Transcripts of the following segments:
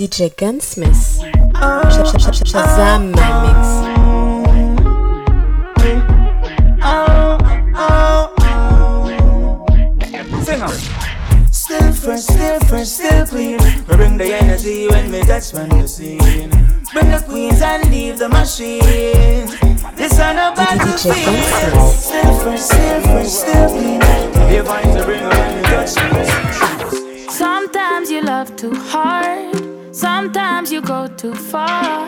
DJ Gunsmith. Shazam my mix. Still fresh, still fresh, still clean. We bring the energy when we touch on the scene. Bring the queens and leave the machine. This on a battlefield. Still fresh, still fresh, still clean. You find to bring when we touch Sometimes you love too hard. Sometimes you go too far.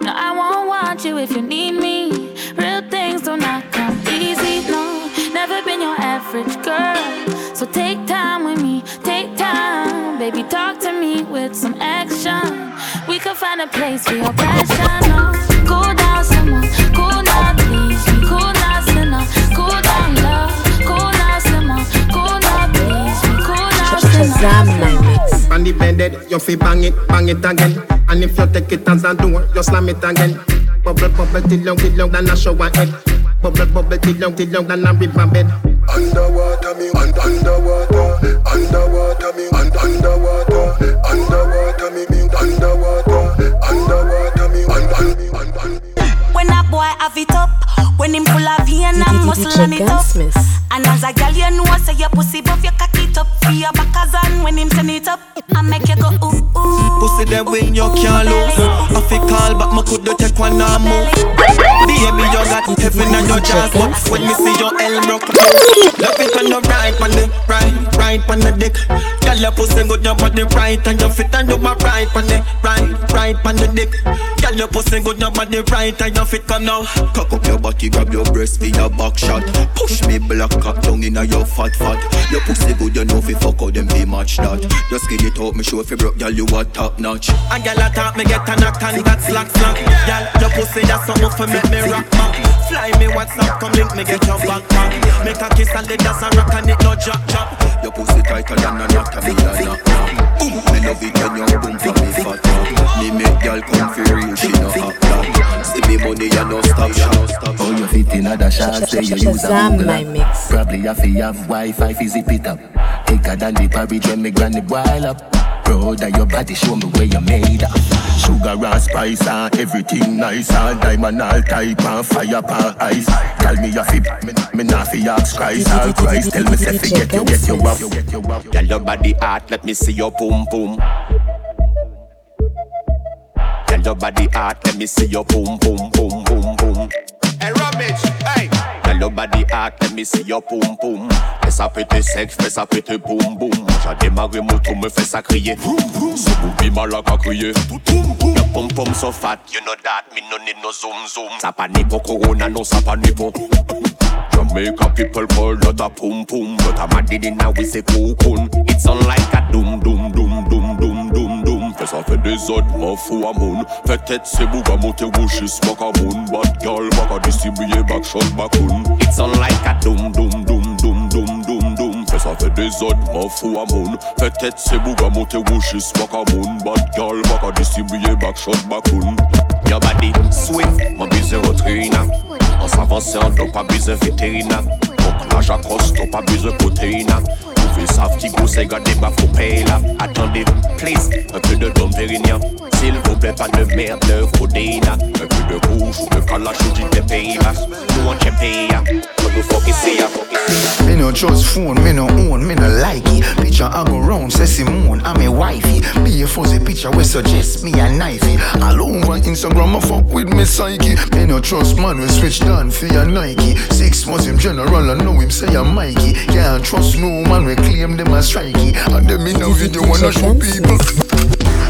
No, I won't want you if you need me. Real things do not come easy. No, never been your average girl. So take time with me, take time. Baby, talk to me with some action. We can find a place for your passion. No, cool down, someone. Cool down, please. Me cool down, sinner. Cool down, love. Cool down, simmer. Cool down, please. Me cool down, mix. On the bed, you feel bang it, bang it again. And if you take it as a door, you slam it again. Bubble, bubble, till long, till long, than a shower head. Bubble, bubble, till long, till long, than a river bed. Underwater me, un- underwater, underwater me, un- underwater, underwater me, me, underwater, underwater me, un- un- un- un- When a boy have it up, when him full of vein and muscle and it up. And as a girl, you know, say your pussy buff, you cock it up for your back as on when him turn it up. I make you go ooh ooh. Pussy them when you can't lose. I feel call, but me could do take one and move. Baby, you got heaven on your jaws, but when me see your L broke. Love it on the right, on the right, right on the dick. Girl, your pussy good, your body right, and your fit and you my right on the right, right on the dick. Girl, your pussy good, your body right, and your fit come now. Cock up your body, grab your breast for your back shot. Push me black cock down inna your fat fat. Your pussy good, you know fi fuck out them be match that. Just get it out, me show if you broke, girl you a top notch. And girl, I talk me get a knock and that slack slack. Girl, your pussy that's something for make me rock back. Fly me WhatsApp, come link me get your back back. Make a kiss and let us a rock and it no drop drop. Your pussy tighter than a knot, me a. Boom, me love it when you boom for me fat. Me make girl come for real, she no act that. See me money, you no stop, you no stop. Oh, you fit in other shots, say you use a Google my mix. Probably have to have Wi-Fi, fi zip it up. Thicker than the porridge when me granny boil up. Proud of your body, show me where you made up. Sugar and spice and everything nice and diamond all type and fire pan ice. Tell me you fi, me, me not fi ask Christ, all Christ. Tell me say fi get you, get you up, you get you up. Girl, your body hot, let me see your boom boom. Girl, your body hot, let me see your boom boom boom boom boom. Hey, Rummage, hey. Girl, your body hot, let me see your boom boom. Fais ça péter sec, fais ça péter boum boum. J'ai démarré moto, me fait ça crier. C'est boubi malak à crier. Your pom pom so fat, you know that, me no need no zoom zoom. Ça pas ni pour corona, non ça pas ni pour. Jamaica people call that a pum pum, but I'm a did a we say cocoon. It's on like a doom doom doom doom doom doom doom. Fais ça fait des autres, m'en fous à moun. Fait tête c'est bouga monter wouchis, back a moun. Bad girl, back a distribuer back shot bakoun. It's on like a doom doom doom doom doom doom doom. Fais ça fait des autres, m'en fous à moun. Fait tête c'est bouga monter wouchis, back a moun. Bad girl, back a distribuer back shot bakoun. Your body swift, mon bise rotrina. En s'avançant, donc pas bise vétérinaire. Donc là j'accoste, pas bise protéina. Ça, petit goût, c'est gardé, bah faut payer là. Attendez, please, un peu de Dom Pérignon. S'il vous plaît, pas de merde, de codéina. Un peu de rouge, de calache ou du pays-bas. Nous on check pays, faut nous focuser, focuser. Me no trust phone, me no own, me no like it. Picture I go round, say Simone, I'm a wifey. Be a fuzzy picture we suggest me a knifey. All over Instagram, I fuck with me psyche. Me no trust man, we switch down for your Nike. Six months him general, I know him say I'm Mikey. Can't trust no man, we claim them as strikey. And them in a video wanna show people.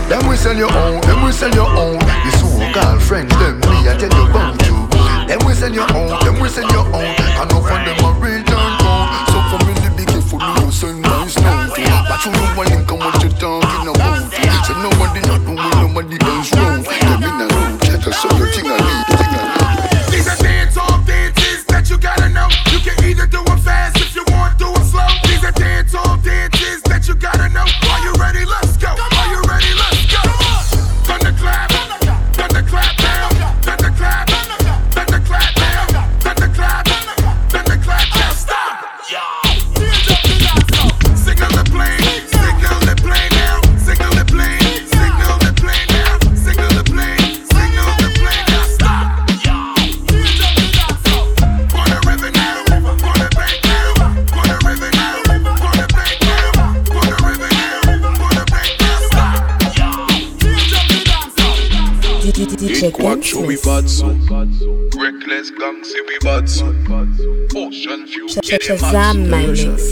Them we sell your own, them we sell your own. The so-called friends, them me I tell you about you. Them we sell your own, them we sell your own. I know for them a real turn round. So for me to be careful, no send nice now. But you know one and what you talking about. So nobody not know nobody else wrong. Them in a room, check a so your thing Ocean view Sh- sh- my mix.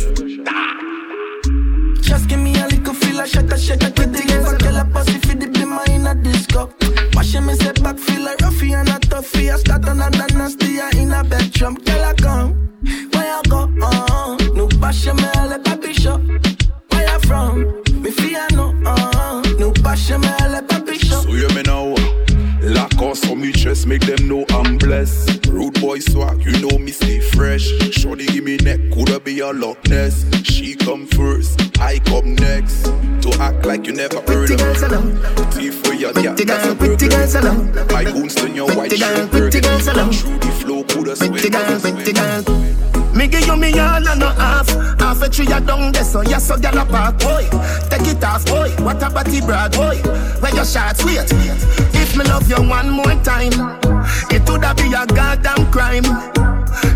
What a body brag, boy. Where your shots, wait. If me love you one more time, it woulda be a goddamn crime.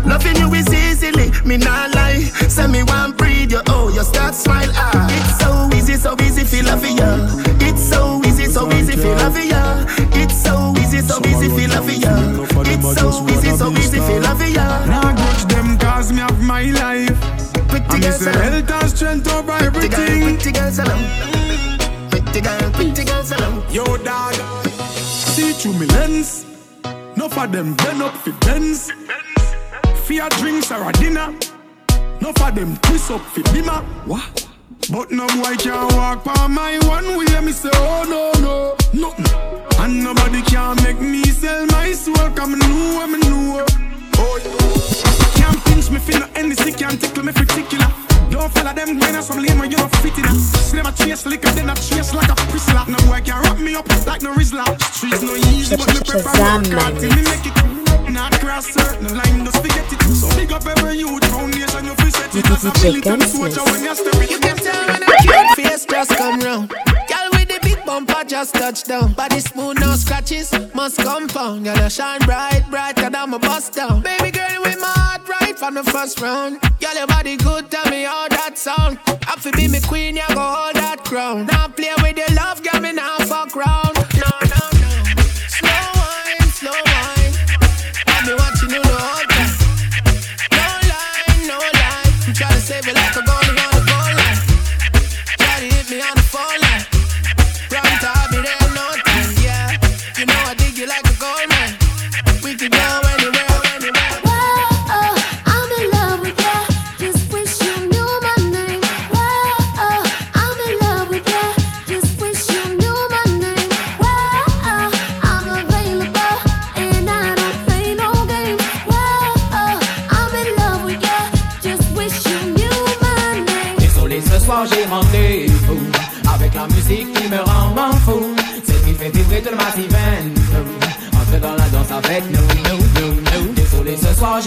Loving you is easily, me not lie. Say me one breathe you, oh, you start smile. Ah, it's so easy, so easy, feel love ya. It's so easy, so easy, feel love ya. It's so easy, so easy, feel love ya. It's so easy, so easy, feel love ya. Nah grudge them cause me have my life Pretty And me say health and strength over everything pretty girls alone. Pretty girl, pretty girls alone. Yo dog. See through me lens. Enough of them bend up for Benz Fear drinks or a dinner. Enough of them twist up for dimmer What? But no boy can walk by my one way. Me say oh no no Nothing. And nobody can make me sell my soul. Come what me know. Oh yeah Can't pinch me finna any sick Can't tickle me particular Don't follow them when I some lame when you don't fit in Slim a chase liquor then I chase like a prisoner No boy can wrap me up like no Rizla Streets no easy but me prefer Shazam, work hard man. till me make it not cross certain line, just forget it. So big up every youth foundation, you feel set it as a militant soldier when you step it. You can tell when a cute face just come round. Girl with the big bumper just touch down. Body smooth, no scratches, must compound. Girl, you shine bright, brighter than my bust down. Baby girl with my heart right from the first round. Girl, your body good, tell me how that sound. Fi be me queen, you go hold that crown. Now play with your love, girl, me now fuck round.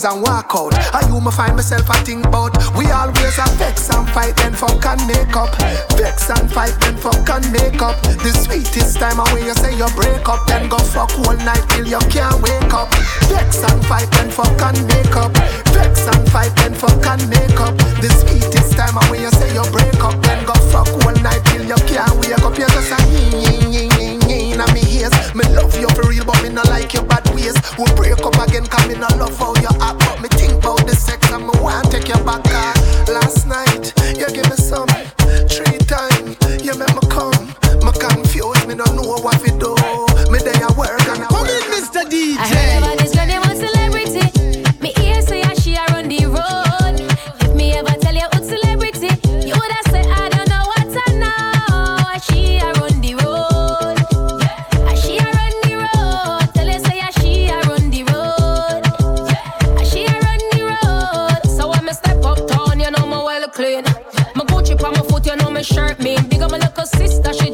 things and walk out? I you me find myself I think about. We always a vex and fight then fuck and make up. Vex and fight then fuck and make up. The sweetest time when you say you break up, then go fuck all night till you can't wake up. Vex and fight then fuck and make up. Vex and fight then fuck and make up. The sweetest time when you say you break up, then go fuck all night till you can't wake up. You're just a yin in me ears. Me love you for real, but me not like your bad ways. We break up again, come in, I love how you act. But me think about the sex and me want take you back. Uh, last night, you give me some. Three times, you make me come. Me confused, me don't know what we do. Me day I work and I work. Come in, Mr. DJ. I heard about this girl, me shirt mean. Big up my little sister, she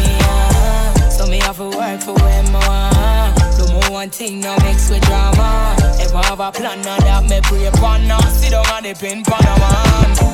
me, me. Uh. So me have to work for when I want. Do more one thing, no mix with drama. If I have a plan, now that me pray upon. Now sit down on the pin, pan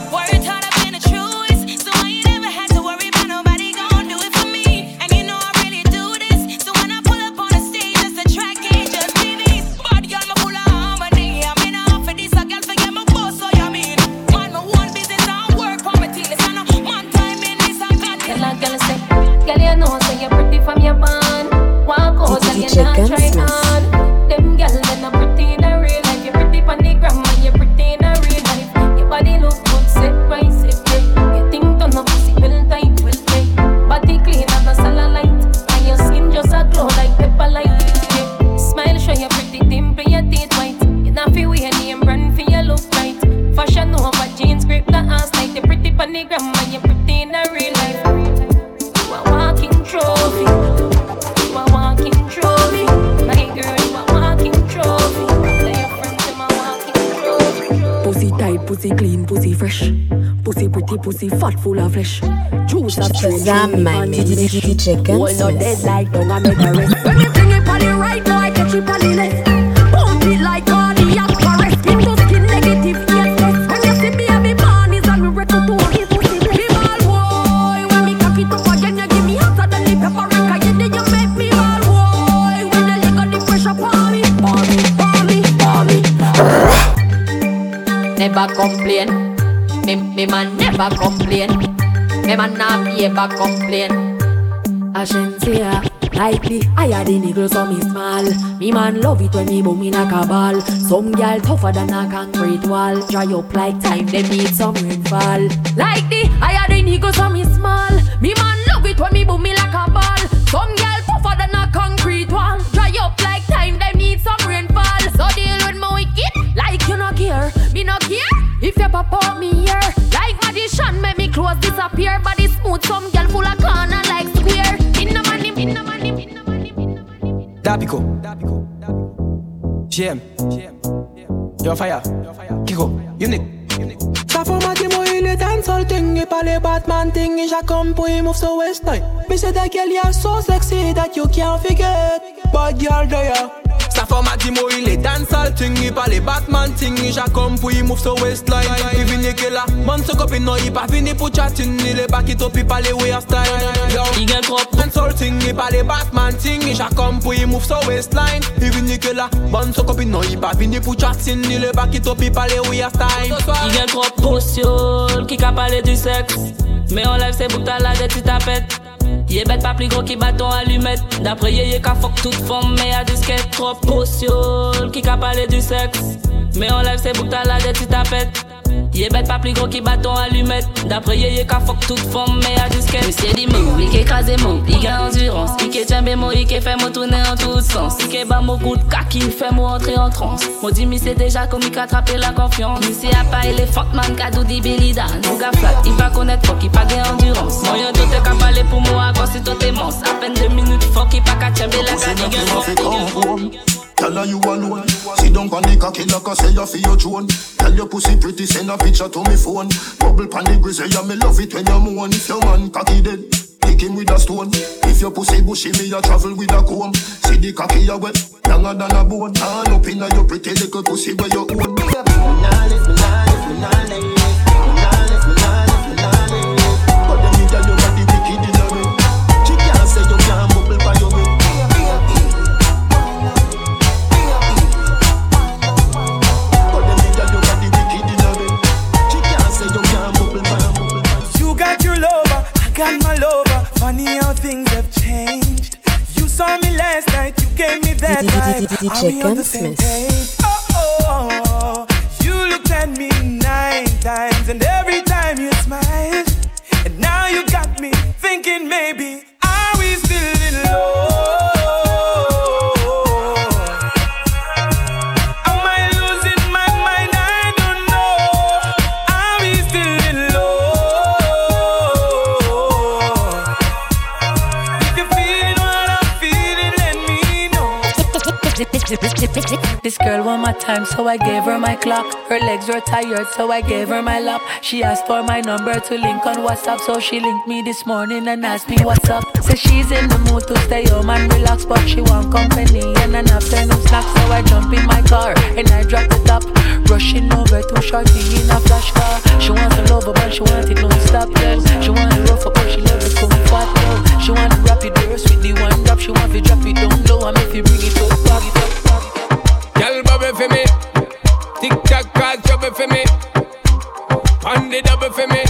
pretty, pussy fat, full of flesh. Juice of Shazam, my pan mix. in the mesh. DJ Hold no dead like dung and make a rest. When me bring it on the right, now I catch it on the left. Never complain. Me man not ever complain. Ashensia, likely higher the niggas so me small. Me man love it when me boom in a ball. Some gal tougher than a concrete wall. Dry up like time, they need some rainfall. Like the higher the niggas so me small. Me man love it when me boom me like a ball. Some gal tougher than a concrete wall. Dry up like time, they need some rainfall. So deal with my wicked, like you no care. Me no care if you pop out me here. Like magician, make me clothes disappear. Body smooth, some gal full of corner like square. In the money, in the money, in the money. Dapico. JM. You're on fire. Kiko. Unique. Ça format dit moi il est dancehall thing Et pas les Batman thing Et j'accom pour il move so west night Me say that girl ya so sexy That you can't forget Bad girl there Ça format dit moi il est dancehall thing Il pas les Batman thing Il j'accom pour il move so waistline. Il vini que là Man se copine non il pas vini Il est back it up il pas les way style gagne trop. Dancehall thing Il pas les Batman thing Il j'accom pour il move so waistline. Il vini que là Man se copine non il pas vini pour chatting. Il est back it up il pas les style. Il y a trop potion qui qu'a parlé du sexe. Mais on lève ses boucles là des petites tapettes. Yé bête pas plus gros qui bâton allumette. D'après yé yé qu'a fuck toute forme mais y'a disquette. Trop potion qui qu'a parlé du sexe. Mais on lève ses boucles là des petites tapettes. Il est bête pas plus gros qu'il bâton allumette. D'après y yé, qu'à fuck toute forme, mais à jusqu'à. Monsieur Dimo, il écrase mon, il gagne endurance. Il est jambé mon, il fait mon tourner en tout sens. Il est bas mon coup de cac, il fait mon entrer en transe. Mon Dimi, c'est déjà comme il attrape la confiance. Monsieur a pas éléphant, man, cadou dit Billy Dan. Gars flat, il va connaître, fuck, il pas gagne endurance. Moi, y'a tout qu'à parler pour moi, quand c'est tout immense. À peine deux minutes, fuck, il pas qu'à jambé la gagne. Tell her you alone. Sit down pon the cocky like I say you for your drone. Tell your pussy pretty, send a picture to me phone. Bubble pon the grizzly, yeah me love it when you moan. If your man cocky dead, kick him with a stone. If your pussy bushy, me a travel with a comb. See the cocky you wet, longer than a bone. Hand up inna your pretty little pussy where you own. Nah, lift me, nah, lift me, nah, me. Vibe. Are This girl want my time, so I gave her my clock. Her legs were tired, so I gave her my lap. She asked for my number to link on WhatsApp, so she linked me this morning and asked me what's up. Says she's in the mood to stay home and relax, but she want company and an afternoon snack. So I jump in my car and I drop the top, rushing over to shorty in a flash car. She wants a lover, but she want it non-stop, yo. She want it rough, but she love it comfort, yo. She want it rapid burst with the one drop. She want to drop it down low and if you bring it up, bag it up. Girl bubble for me, tick tock cause trouble for me. On the double for me,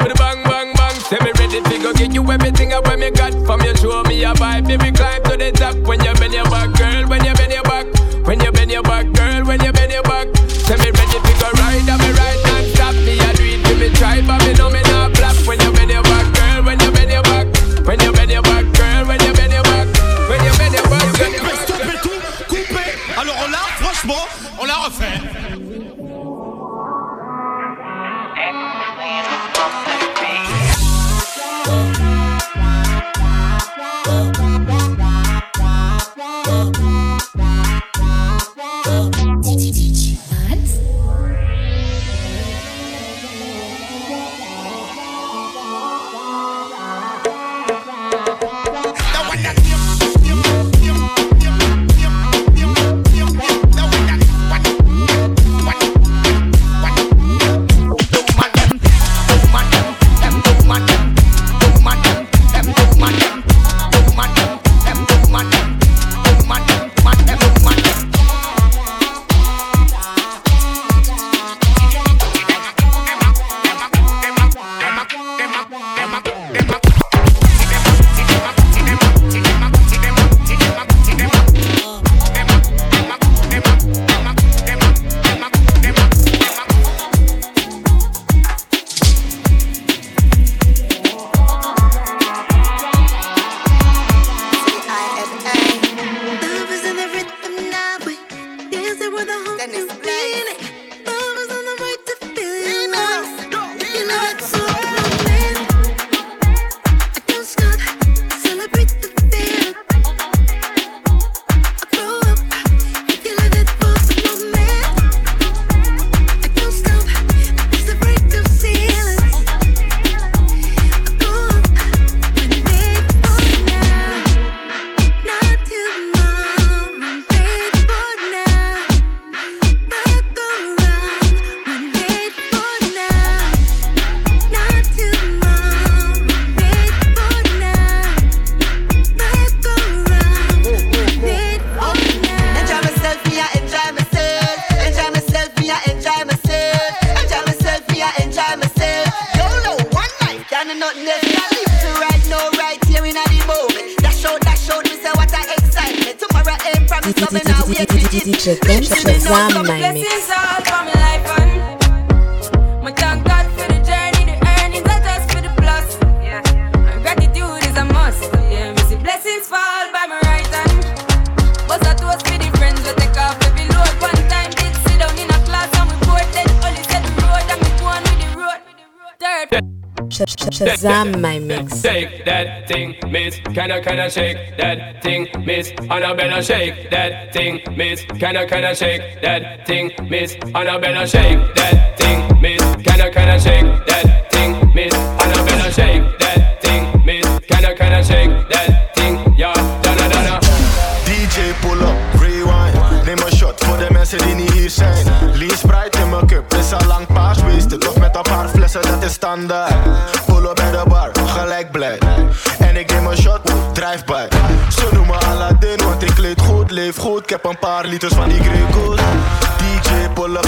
with a bang bang bang. Say me ready to go get you everything I want me got from you. Show me a vibe, baby climb to the top. When you bend your back, Shazam my mix. Shake that thing, miss. Can I, can I shake that thing, miss? Annabella, shake that thing, miss. Can I, can I shake that thing, miss? Annabella, shake that thing, miss. Can I, can I shake that thing, miss? Annabella, shake that thing, miss. Can I, can I shake that thing, yeah? Donna, Donna. DJ pull up, rewind. Neem een shot voor de mensen die niet hier zijn. Lean Sprite in mijn cup, is al lang paars geweest. Of met een paar flessen, dat is standaard. Bij de bar, gelijk blij. En ik neem een shot, drive by. Ze noemen Aladdin, want ik kleed goed, leef goed. Ik heb een paar liters van die Grey Goose. DJ pull up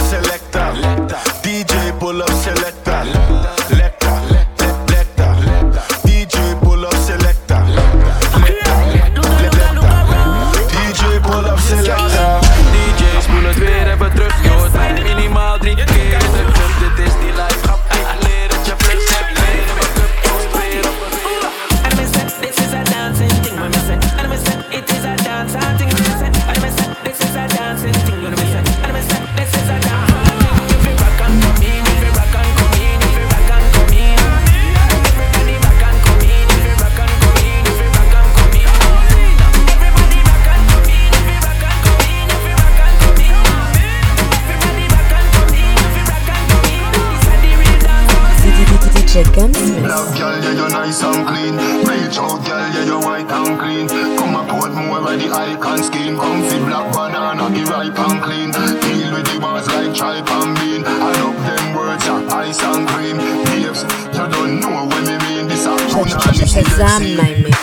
white and clean. Come and put more of the icon scheme. Comfy black banana, be ripe and clean. Deal with the bars like tripe and bean. I love them words, yeah, ice and cream. Babes, you don't know what me mean. This a punani Shazam my mix.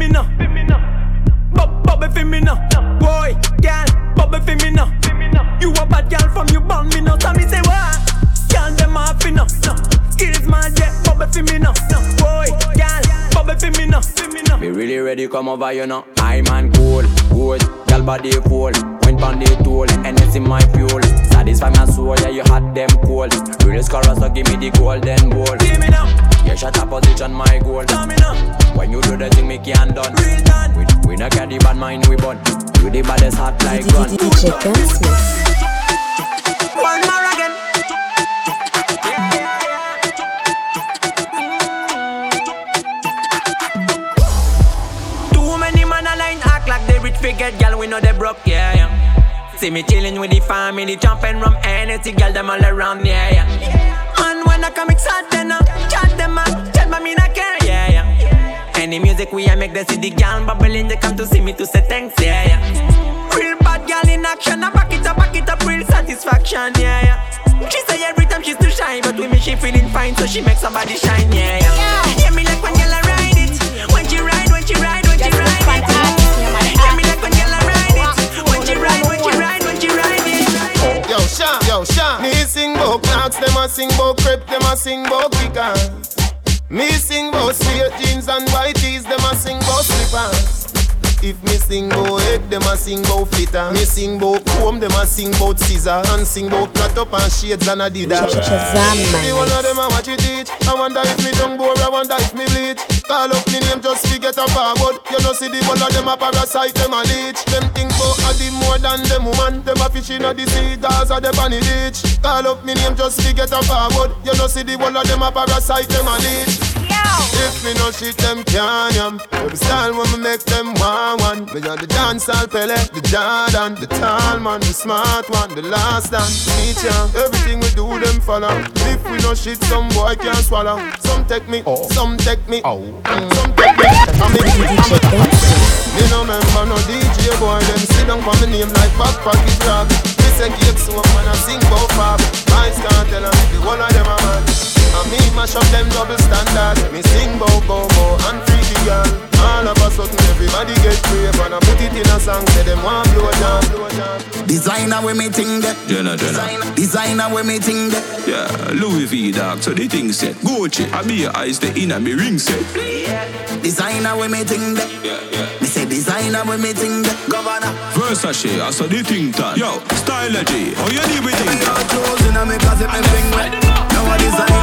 Me now. Bub- Bubble for me now. Boy, girl, bubble for me now. You a bad girl from you born me now. So me say what? Girl, them off me now. Skills man, yeah, bubble for me now. Boy, girl, bubble for me now. Me really ready come over, you know. I man cool, good, gal body full. Went on the tool, and it's in my fuel. Satisfy my soul, yeah, you had them cold. Real scorer, so give me the golden ball. Give me now. Yeah, shut up position, my goal. When you do the thing, me can done. Real done. We, we not carry bad mind, we burn. You the baddest hot like gun. DJ Gunsmith. One more again. Too many man align act like they rich forget gal we know they broke yeah, yeah. See me chilling with the family jumping rum energy gal them all around yeah yeah. And when I come excited then uh, Any music we I make them see the gal bubbling they come to see me to say thanks yeah yeah. Real bad gal in action I back it up back it up real satisfaction yeah yeah. She say every time she's too shy but with me she feeling fine so she make somebody shine yeah yeah. Hear me like when gal I ride it when she ride when she ride when she ride it. Hear me like when gal I ride it when she ride when she ride when she ride it. Yo, Sean, yo, Sean. Me sing bout clocks, them a sing bout crepe, them a sing bout If me sing bout head, them a sing bout flitter. Me sing bout comb, them a sing bout scissor. And sing bout cut up and shades and adidas. The one of them a watch it teach. I wonder if me tongue bore, I wonder if me bleach. Call up me name just to get a forward. You know see the one of them a parasite, them a leech. Them think bout a the more than them woman. Them a fish in a the sea, Gaza the on the beach. Call up me name just to get a forward. You know see the one of them a parasite, them a leech. If me no shit, them can yam. Every style when me make them one one. Me on the dancehall Pele, the Jordan, the tall man, the smart one, the last dance. Me champ. Everything we do, them follow. If we no shit, some boy can't swallow. Some take me, some take me, mm, some take me. I me, me no member no DJ boy. Them sit down for me name like back pocket rock. Me say cake so man I sing bout pop. Boys can't tell 'em the one of them a man. And me mash up them double standard. Me sing bout go go and freaky girl. All of a sudden everybody get brave and I put it in a song. Say them want blow down, blow down. Designer when me ting that. Jenna, Jenna. Designer when me ting that. Yeah, Louis V, dog. So the thing set. Gucci, I be your eyes, the inner me ring set. Designer when me ting that. Yeah, yeah. Me say designer when me ting that. Governor. Versace, I saw the thing that. Yo, stylegy, how you deal with it? Clothes in me closet, me fling wet. Now I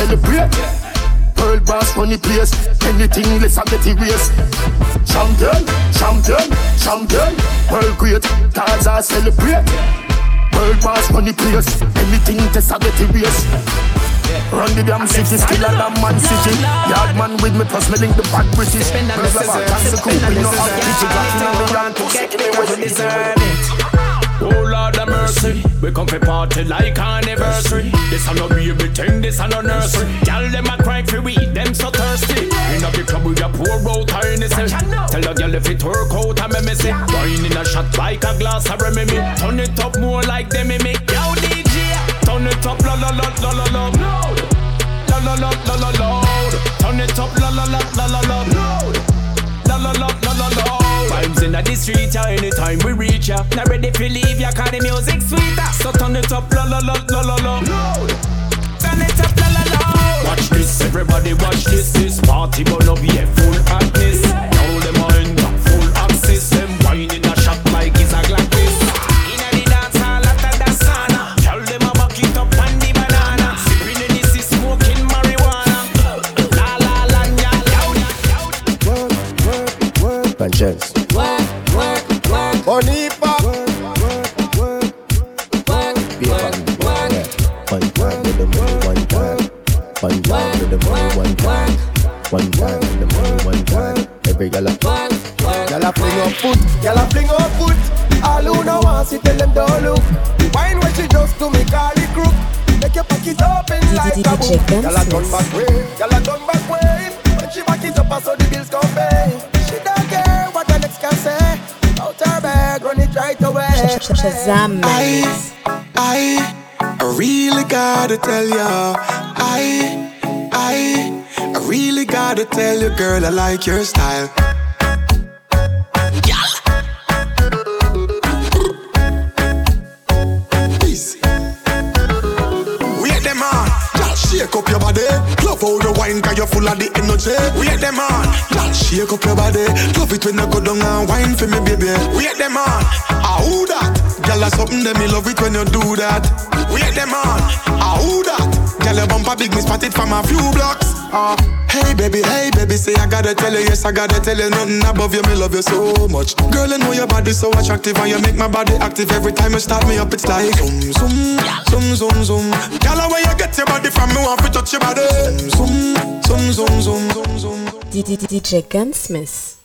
celebrate. World boss run the place, anything less I get erased. Champion, champion, champion, world great. Gaza celebrate. World boss run the place, anything less I get erased. Run the damn city, still a damn man city. Yard man with me, plus me link the bad British. Spend on the scissors, spend on the scissors. to got in the round to Get me what you deserve it. Oh Lord of mercy, we come for party like anniversary. This a no baby thing, this a no nursery. Girl them a cry for we, them so thirsty. In a big club we a pour out Hennessy. Tell the girl if it work out me me say. Wine in a shot like a glass of Remy. Turn it up more like them me. Yo DJ, turn it up la la la la la la. Loud. La la la la la loud. Turn it up la la la la la la. Loud. La la la la la la. Vibes in the street, yeah, anytime we reach ya. Not ready for leave ya, cause the music sweeter. So turn it up, la la la la la la. Turn it up, la la la. Watch this, everybody watch this. This party gonna be a full hotness. Away. I, I, I really gotta tell ya. I, I, I really gotta tell you, girl, I like your style. Easy. Wait them on, girl, shake up your body. Love how you wine, cause you're full of the energy. We Wait them on, girl, shake up your body. Love it when you go down and wine for me, baby. Wait them on, ah who that? Girl, that's something that me love it when you do that. We Wait them on, ah who that? Girl, your bumper big, me spot it from a few blocks. Ah, hey baby, hey baby, say I gotta tell you, yes I gotta tell you, nothing above you, me love you so much. Girl, I know your body so attractive and you make my body active every time you start me up. It's like zoom, zoom, zoom, zoom, zoom. Girl, where you get your body from, me want to touch your body. Zoom, zoom, zoom, zoom, zoom, zoom. DJ Gunsmith.